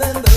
remember